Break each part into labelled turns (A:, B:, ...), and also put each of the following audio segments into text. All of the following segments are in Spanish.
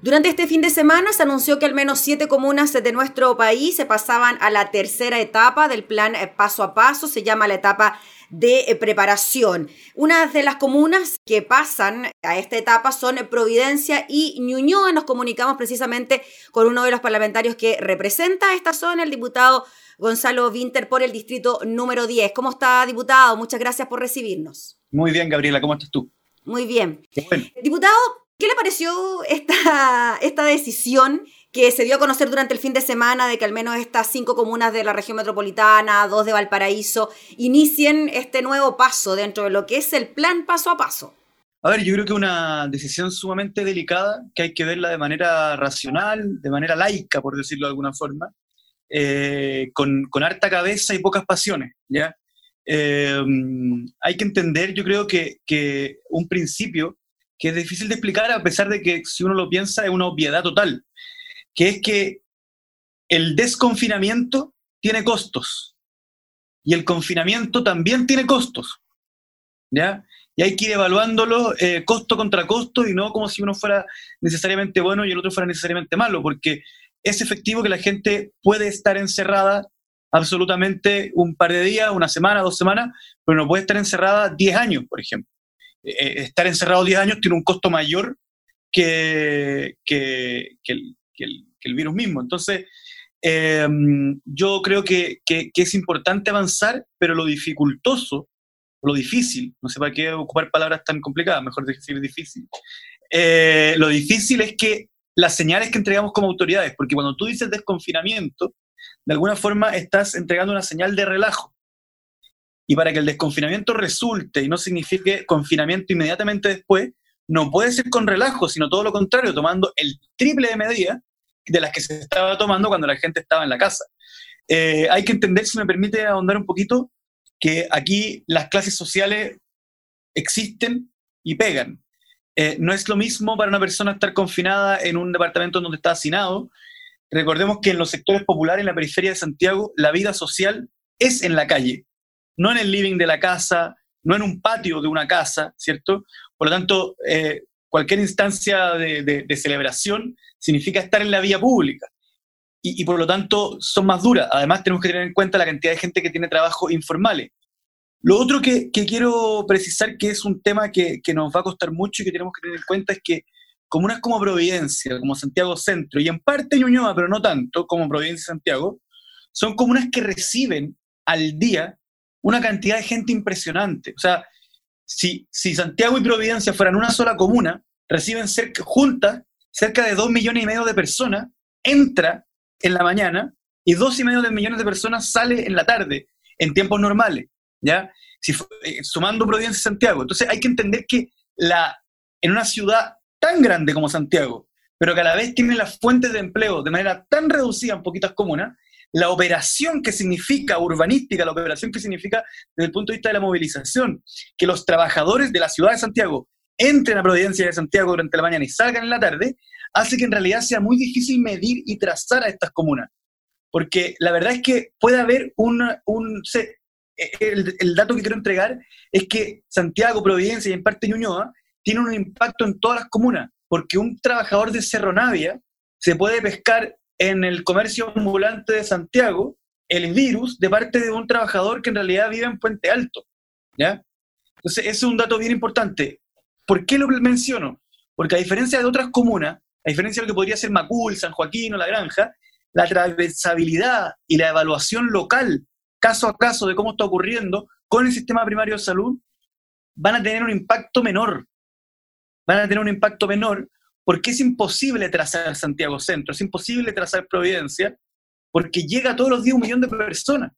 A: Durante este fin de semana se anunció que al menos siete comunas de nuestro país se pasaban a la tercera etapa del plan eh, paso a paso, se llama la etapa de eh, preparación. Una de las comunas que pasan a esta etapa son Providencia y Ñuñoa. Nos comunicamos precisamente con uno de los parlamentarios que representa esta zona, el diputado Gonzalo Winter por el distrito número 10. ¿Cómo está, diputado? Muchas gracias por recibirnos.
B: Muy bien, Gabriela, ¿cómo estás tú?
A: Muy bien. Diputado, ¿Qué le pareció esta, esta decisión que se dio a conocer durante el fin de semana de que al menos estas cinco comunas de la región metropolitana, dos de Valparaíso, inicien este nuevo paso dentro de lo que es el plan paso a paso?
B: A ver, yo creo que una decisión sumamente delicada, que hay que verla de manera racional, de manera laica, por decirlo de alguna forma, eh, con, con, harta cabeza y pocas pasiones, ¿ya? Eh, hay que entender, yo creo que, que un principio que es difícil de explicar a pesar de que si uno lo piensa es una obviedad total, que es que el desconfinamiento tiene costos y el confinamiento también tiene costos, ¿ya? Y hay que ir evaluándolo eh, costo contra costo y no como si uno fuera necesariamente bueno y el otro fuera necesariamente malo, porque es efectivo que la gente puede estar encerrada absolutamente un par de días, una semana, dos semanas, pero no puede estar encerrada 10 años, por ejemplo. Eh, estar encerrado 10 años tiene un costo mayor que, que, el, virus mismo. Entonces, em, yo creo que, es importante avanzar, pero lo dificultoso, lo difícil, no sé para qué ocupar palabras tan complicadas, mejor decir difícil. Eh, lo difícil es que las señales que entregamos como autoridades, porque cuando tú dices desconfinamiento, de alguna forma estás entregando una señal de relajo. Y para que el desconfinamiento resulte y no signifique confinamiento inmediatamente después, no puede ser con relajo, sino todo lo contrario, tomando el triple de medidas de las que se estaba tomando cuando la gente estaba en la casa. Eh, hay que entender, si me permite ahondar un poquito, que aquí las clases sociales existen y pegan. Eh, no es lo mismo para una persona estar confinada en un departamento donde está hacinado. Recordemos que en los sectores populares, en la periferia de Santiago, la vida social es en la calle no en el living de la casa, no en un patio de una casa, ¿cierto? Por lo tanto, eh, cualquier instancia de, celebración significa estar en la vía pública. Y, por lo tanto son más duras. Además, tenemos que tener en cuenta la cantidad de gente que tiene trabajo informales. Lo otro que, quiero precisar, que es un tema que, nos va a costar mucho y que tenemos que tener en cuenta, es que comunas como Providencia, como Santiago Centro, y en parte Ñuñoa, pero no tanto, como Providencia y Santiago, son comunas que reciben al día una cantidad de gente impresionante. O sea, si, si Santiago y Providencia fueran una sola comuna, reciben cerca, juntas cerca de dos millones y medio de personas, entra en la mañana y dos y medio de millones de personas sale en la tarde, en tiempos normales, ¿ya? Si, eh, sumando Providencia y Santiago. Entonces hay que entender que la, en una ciudad tan grande como Santiago, pero que a la vez tiene las fuentes de empleo de manera tan reducida en poquitas comunas, la operación que significa urbanística, la operación que significa desde el punto de vista de la movilización, que los trabajadores de la ciudad de Santiago entren a Providencia de Santiago durante la mañana y salgan en la tarde, hace que en realidad sea muy difícil medir y trazar a estas comunas. Porque la verdad es que puede haber un... un el, dato que quiero entregar es que Santiago, Providencia y en parte Ñuñoa tienen un impacto en todas las comunas, porque un trabajador de Cerro Navia se puede pescar en el comercio ambulante de Santiago el virus de parte de un trabajador que en realidad vive en Puente Alto. ¿ya? Entonces, ese es un dato bien importante. ¿Por qué lo menciono? Porque a diferencia de otras comunas, a diferencia de lo que podría ser Macul, San Joaquín o La Granja, la transversabilidad y la evaluación local, caso a caso, de cómo está ocurriendo con el sistema primario de salud, van a tener un impacto menor. Van a tener un impacto menor porque es imposible trazar Santiago Centro, es imposible trazar Providencia, porque llega todos los días un millón de personas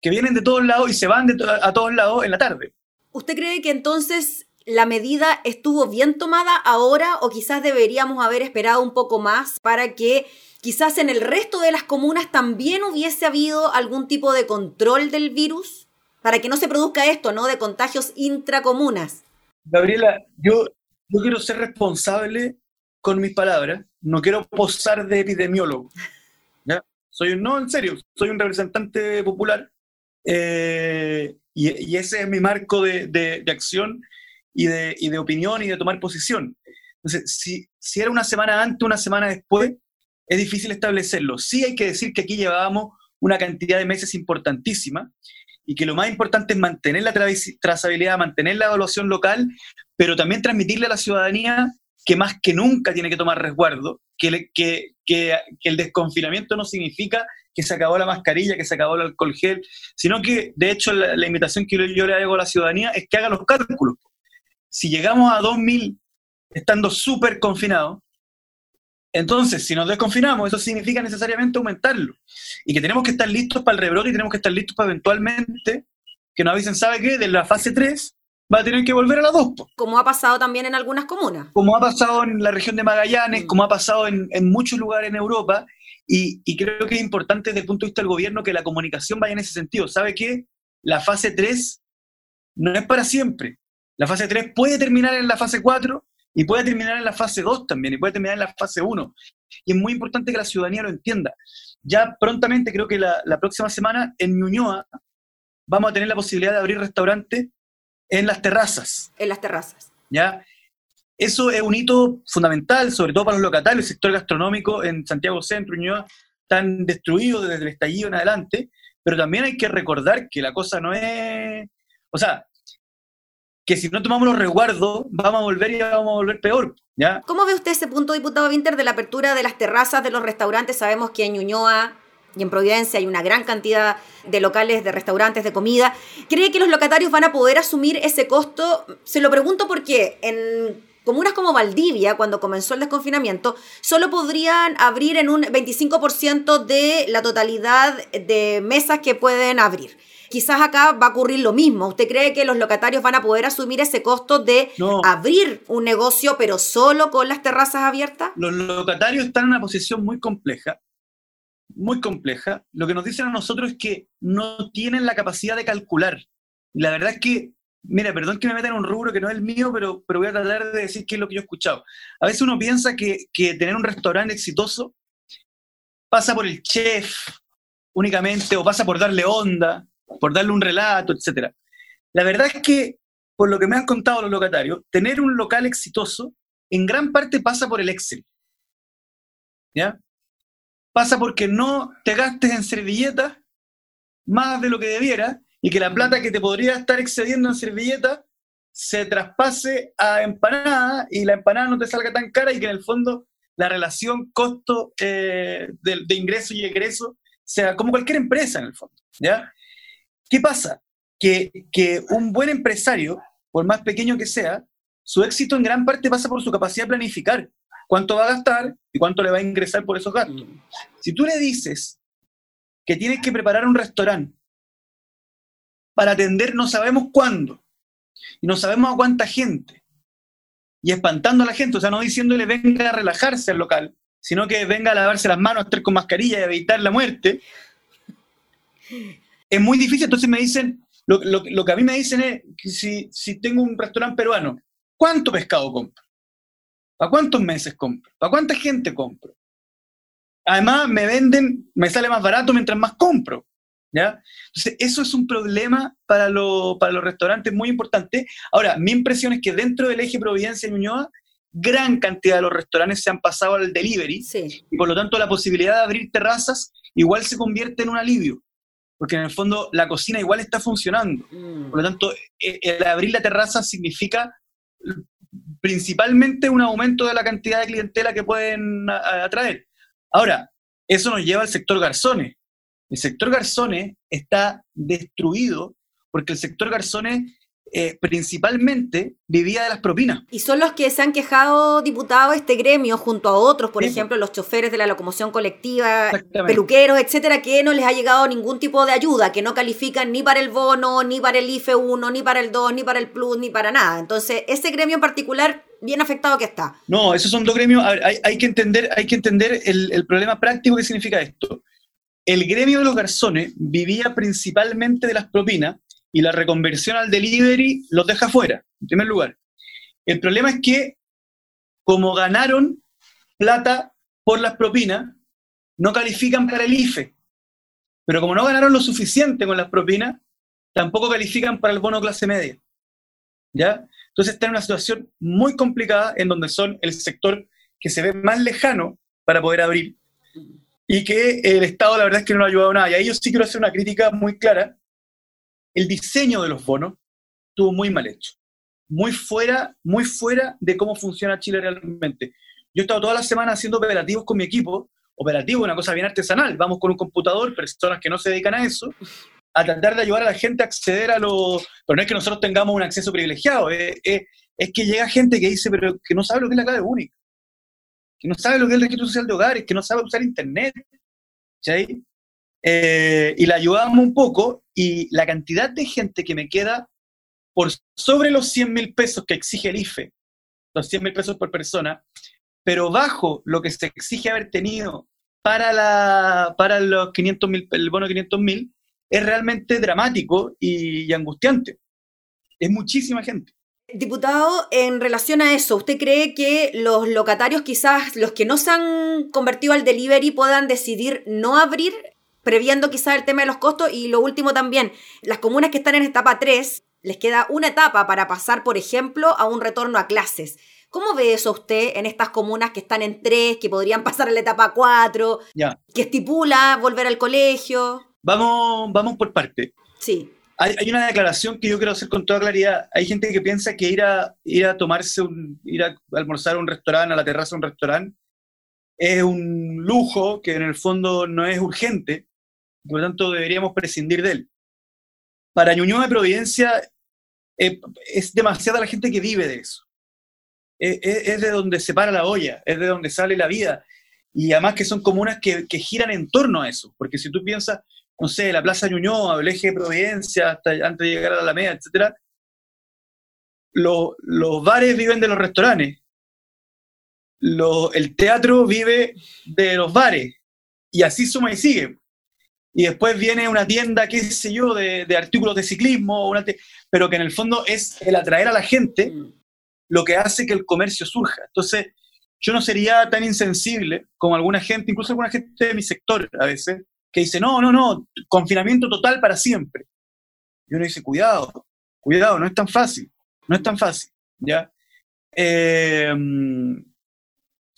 B: que vienen de todos lados y se van a todos lados en la tarde.
A: ¿Usted cree que entonces la medida estuvo bien tomada ahora o quizás deberíamos haber esperado un poco más para que quizás en el resto de las comunas también hubiese habido algún tipo de control del virus? Para que no se produzca esto, ¿no? De contagios intracomunas.
B: Gabriela, yo yo quiero ser responsable con mis palabras, no quiero posar de epidemiólogo. ¿ya? Soy, no, en serio, soy un representante popular eh, y, ese es mi marco de, de, acción y de, y de, opinión y de tomar posición. Entonces, si, si era una semana antes, una semana después, es difícil establecerlo. Sí hay que decir que aquí llevábamos una cantidad de meses importantísima y que lo más importante es mantener la trazabilidad, mantener la evaluación local, pero también transmitirle a la ciudadanía que más que nunca tiene que tomar resguardo, que, que, que, el desconfinamiento no significa que se acabó la mascarilla, que se acabó el alcohol gel, sino que, de hecho, la, invitación que yo, le hago a la ciudadanía es que haga los cálculos. Si llegamos a 2.000 estando súper confinados, entonces, si nos desconfinamos, eso significa necesariamente aumentarlo. Y que tenemos que estar listos para el rebrote y tenemos que estar listos para eventualmente que nos avisen, ¿sabe qué? De la fase 3 va a tener que volver a la 2.
A: Como ha pasado también en algunas comunas.
B: Como ha pasado en la región de Magallanes, mm. como ha pasado en, muchos lugares en Europa. Y, y, creo que es importante desde el punto de vista del gobierno que la comunicación vaya en ese sentido. ¿Sabe qué? La fase 3 no es para siempre. La fase 3 puede terminar en la fase 4 y puede terminar en la fase 2 también, y puede terminar en la fase 1. Y es muy importante que la ciudadanía lo entienda. Ya prontamente, creo que la, próxima semana, en Ñuñoa, vamos a tener la posibilidad de abrir restaurantes en las terrazas.
A: En las terrazas.
B: ¿Ya? Eso es un hito fundamental, sobre todo para los locatarios. El sector gastronómico en Santiago Centro, Ñuñoa, están destruidos desde el estallido en adelante, pero también hay que recordar que la cosa no es... O sea, que si no tomamos los resguardos, vamos a volver y vamos a volver peor. ¿ya?
A: ¿Cómo ve usted ese punto, diputado Winter, de la apertura de las terrazas de los restaurantes? Sabemos que en Ñuñoa y en Providencia hay una gran cantidad de locales, de restaurantes, de comida. ¿Cree que los locatarios van a poder asumir ese costo? Se lo pregunto porque en comunas como Valdivia, cuando comenzó el desconfinamiento, solo podrían abrir en un 25% de la totalidad de mesas que pueden abrir quizás acá va a ocurrir lo mismo. ¿Usted cree que los locatarios van a poder asumir ese costo de abrir un negocio, pero solo con las terrazas abiertas?
B: Los locatarios están en una posición muy compleja, muy compleja. Lo que nos dicen a nosotros es que no tienen la capacidad de calcular. La verdad es que, mira, perdón que me meta en un rubro que no es el mío, pero, pero voy a tratar de decir qué es lo que yo he escuchado. A veces uno piensa que, que tener un restaurante exitoso pasa por el chef únicamente o pasa por darle onda por darle un relato, etc. La verdad es que, por lo que me han contado los locatarios, tener un local exitoso en gran parte pasa por el Excel. ¿Ya? Pasa porque no te gastes en servilletas más de lo que debiera y que la plata que te podría estar excediendo en servilletas se traspase a empanada y la empanada no te salga tan cara y que en el fondo la relación costo eh, de, de, ingreso y egreso sea como cualquier empresa en el fondo. ¿ya? ¿Qué pasa? Que, un buen empresario, por más pequeño que sea, su éxito en gran parte pasa por su capacidad de planificar cuánto va a gastar y cuánto le va a ingresar por esos gastos. Mm. Si tú le dices que tienes que preparar un restaurante para atender no sabemos cuándo y no sabemos a cuánta gente y espantando a la gente, o sea, no diciéndole venga a relajarse al local, sino que venga a lavarse las manos, a estar con mascarilla y a evitar la muerte, es muy difícil. Entonces me dicen, lo, que a mí me dicen es que si, si tengo un restaurante peruano, ¿cuánto pescado compro? ¿Para cuántos meses compro? ¿Para cuánta gente compro? Además, me venden, me sale más barato mientras más compro. ¿ya? Entonces, eso es un problema para, para los restaurantes muy importante. Ahora, mi impresión es que dentro del eje Providencia y Ñuñoa, gran cantidad de los restaurantes se han pasado al delivery y por lo tanto la posibilidad de abrir terrazas igual se convierte en un alivio porque en el fondo la cocina igual está funcionando. Mm. Por lo tanto, e, el abrir la terraza significa principalmente un aumento de la cantidad de clientela que pueden atraer. Ahora, eso nos lleva al sector garzones. El sector garzones está destruido porque el sector garzones eh, principalmente vivía de las propinas.
A: Y son los que se han quejado, diputado, este gremio, junto a otros, por ejemplo, los choferes de la locomoción colectiva, peluqueros, etcétera, que no les ha llegado ningún tipo de ayuda, que no califican ni para el bono, ni para el IFE 1, ni para el 2, ni para el Plus, ni para nada. Entonces, ese gremio en particular, bien afectado que está.
B: No, esos son dos gremios. Hay, que entender, hay que entender el, el problema práctico que significa esto. El gremio de los garzones vivía principalmente de las propinas y la reconversión al delivery los deja fuera, en primer lugar. El problema es que, como ganaron plata por las propinas, no califican para el IFE. Pero como no ganaron lo suficiente con las propinas, tampoco califican para el bono clase media. ¿Ya? Entonces está en una situación muy complicada en donde son el sector que se ve más lejano para poder abrir y que el Estado la verdad es que no ha ayudado nada. Y ahí yo sí quiero hacer una crítica muy clara. El diseño de los bonos estuvo muy mal hecho, muy fuera, muy fuera de cómo funciona Chile realmente. Yo he estado toda la semana haciendo operativos con mi equipo, operativo, una cosa bien artesanal, vamos con un computador, personas que no se dedican a eso, a tratar de ayudar a la gente a acceder a lo... Pero no es que nosotros tengamos un acceso privilegiado, es, que llega gente que dice, pero que no sabe lo que es la clave única, que no sabe lo que es el registro social de hogares, que no sabe usar Internet. Eh, y la ayudamos un poco y la cantidad de gente que me queda por sobre los 100 mil pesos que exige el IFE, los 100 mil pesos por persona, pero bajo lo que se exige haber tenido para, la, para los 500 mil, el bono de 500 mil, es realmente dramático y, angustiante. Es muchísima gente.
A: Diputado, en relación a eso, ¿usted cree que los locatarios, quizás los que no se han convertido al delivery, puedan decidir no abrir, previendo quizás el tema de los costos? Y lo último también, las comunas que están en etapa 3, les queda una etapa para pasar, por ejemplo, a un retorno a clases. ¿Cómo ve eso usted en estas comunas que están en 3, que podrían pasar a la etapa 4, que estipula volver al colegio?
B: Vamos, vamos por parte.
A: Sí.
B: Hay, una declaración que yo quiero hacer con toda claridad. Hay gente que piensa que ir a, ir a tomarse, un, ir a almorzar a un restaurante, a la terraza de un restaurante, es un lujo que en el fondo no es urgente, por lo tanto deberíamos prescindir de él. Para Ñuñoa de Providencia eh, es demasiada la gente que vive de eso. Eh, eh, es, de donde se para la olla, es de donde sale la vida. Y además que son comunas que, que giran en torno a eso, porque si tú piensas, no sé, la Plaza Ñuñoa, el eje de Providencia, hasta antes de llegar a la Alameda, etc., los, los bares viven de los restaurantes, el teatro vive de los bares, y así suma y sigue y después viene una tienda, qué sé yo, de, de artículos de ciclismo, pero que en el fondo es el atraer a la gente lo que hace que el comercio surja. Entonces, yo no sería tan insensible como alguna gente, incluso alguna gente de mi sector a veces, que dice, no, no, no, confinamiento total para siempre. Y uno dice, cuidado, cuidado, no es tan fácil, no es tan fácil, ¿ya? Eh,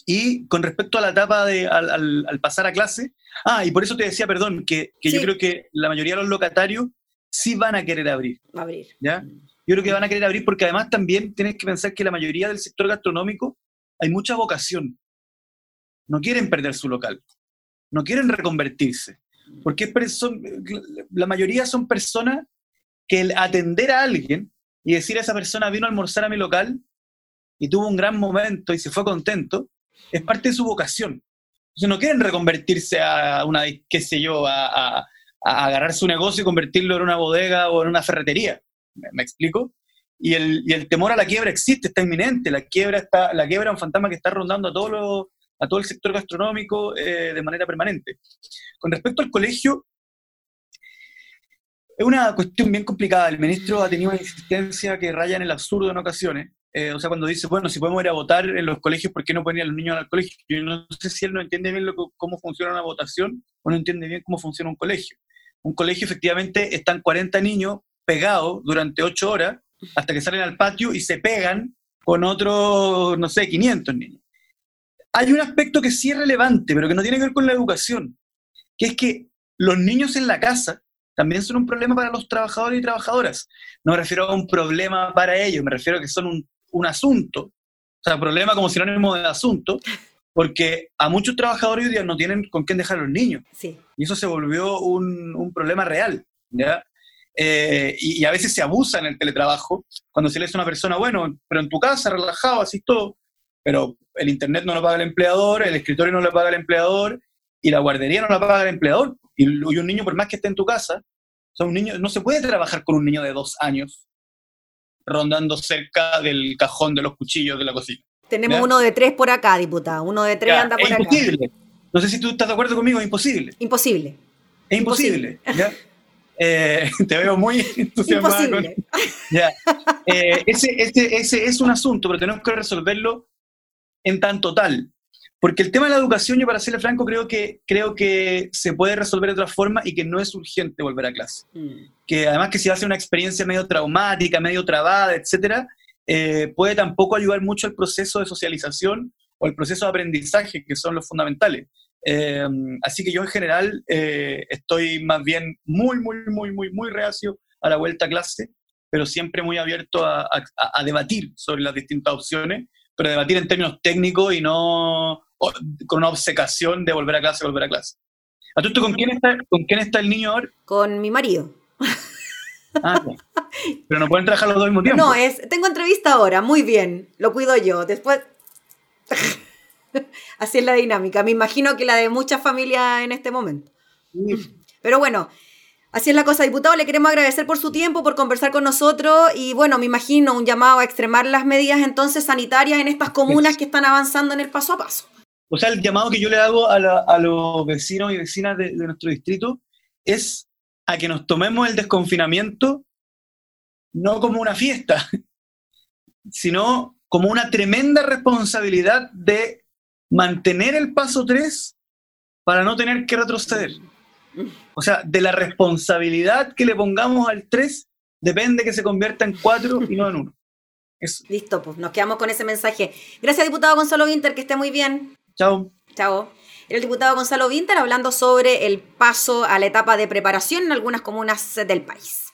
B: y con respecto a la etapa de al, pasar a clase, ah, y por eso te decía, perdón, que, yo creo que la mayoría de los locatarios sí van a querer abrir.
A: Abrir.
B: ¿Ya? Yo creo que van a querer abrir porque además también tienes que pensar que la mayoría del sector gastronómico hay mucha vocación. No quieren perder su local. No quieren reconvertirse. Porque son, la mayoría son personas que el atender a alguien y decir a esa persona vino a almorzar a mi local y tuvo un gran momento y se fue contento, es parte de su vocación. Entonces no quieren reconvertirse a una, qué sé yo, a, agarrar su negocio y convertirlo en una bodega o en una ferretería. ¿Me, explico? Y el, temor a la quiebra existe, está inminente. La quiebra, está, la quiebra es un fantasma que está rondando a todo, a todo el sector gastronómico eh, de manera permanente. Con respecto al colegio, es una cuestión bien complicada. El ministro ha tenido una insistencia que raya en el absurdo en ocasiones. Eh, o sea, cuando dice, bueno, si podemos ir a votar en los colegios, ¿por qué no ponen a los niños al colegio? Yo no sé si él no entiende bien cómo funciona una votación o no entiende bien cómo funciona un colegio. Un colegio, efectivamente, están 40 niños pegados durante 8 horas hasta que salen al patio y se pegan con otros, no sé, 500 niños. Hay un aspecto que sí es relevante, pero que no tiene que ver con la educación, que es que los niños en la casa también son un problema para los trabajadores y trabajadoras. No me refiero a un problema para ellos, me refiero a que son un un asunto, o sea, problema como sinónimo de asunto, porque a muchos trabajadores hoy día no tienen con quién dejar a los niños.
A: Sí.
B: Y eso se volvió un, un problema real, ¿ya? Eh, y, a veces se abusa en el teletrabajo, cuando se le dice a una persona, bueno, pero en tu casa, relajado, así todo, pero el internet no lo paga el empleador, el escritorio no lo paga el empleador, y la guardería no la paga el empleador. Y, y un niño, por más que esté en tu casa, son un niño, no se puede trabajar con un niño de dos años rondando cerca del cajón de los cuchillos de la cocina.
A: Tenemos uno de tres por acá, diputado. Uno de tres anda por
B: es imposible. No sé si tú estás de acuerdo conmigo, es imposible.
A: Imposible.
B: Es imposible. Eh, te veo muy entusiasmada.
A: Imposible.
B: ya. Eh, ese, ese, ese es un asunto, pero tenemos que resolverlo en tanto tal. Porque el tema de la educación, yo para serle franco, creo que, creo que se puede resolver de otra forma y que no es urgente volver a clase. Mm. Que además que si va a ser una experiencia medio traumática, medio trabada, etcétera, eh, puede tampoco ayudar mucho al proceso de socialización o el proceso de aprendizaje, que son los fundamentales. Eh, así que yo en general eh, estoy más bien muy, muy, muy, muy, muy reacio a la vuelta a clase, pero siempre muy abierto a, debatir sobre las distintas opciones, pero debatir en términos técnicos y no con una obsecación de volver a clase, volver a clase. ¿A tú, con quién está, con quién está el niño ahora?
A: Con mi marido.
B: Ah, pero no pueden trabajar los dos al mismo tiempo.
A: No, es, tengo entrevista ahora, muy bien, lo cuido yo. Después Así es la dinámica. Me imagino que la de muchas familias en este momento. Pero bueno, así es la cosa, diputado. Le queremos agradecer por su tiempo, por conversar con nosotros y bueno, me imagino un llamado a extremar las medidas entonces sanitarias en estas comunas que están avanzando en el paso a paso.
B: O sea, el llamado que yo le hago a, los vecinos y vecinas de, de nuestro distrito es a que nos tomemos el desconfinamiento no como una fiesta, sino como una tremenda responsabilidad de mantener el paso 3 para no tener que retroceder. O sea, de la responsabilidad que le pongamos al 3 depende que se convierta en 4 y no en 1.
A: Listo, pues nos quedamos con ese mensaje. Gracias, diputado Gonzalo Winter, que esté muy bien.
B: Chao.
A: Chao. El diputado Gonzalo Winter hablando sobre el paso a la etapa de preparación en algunas comunas del país.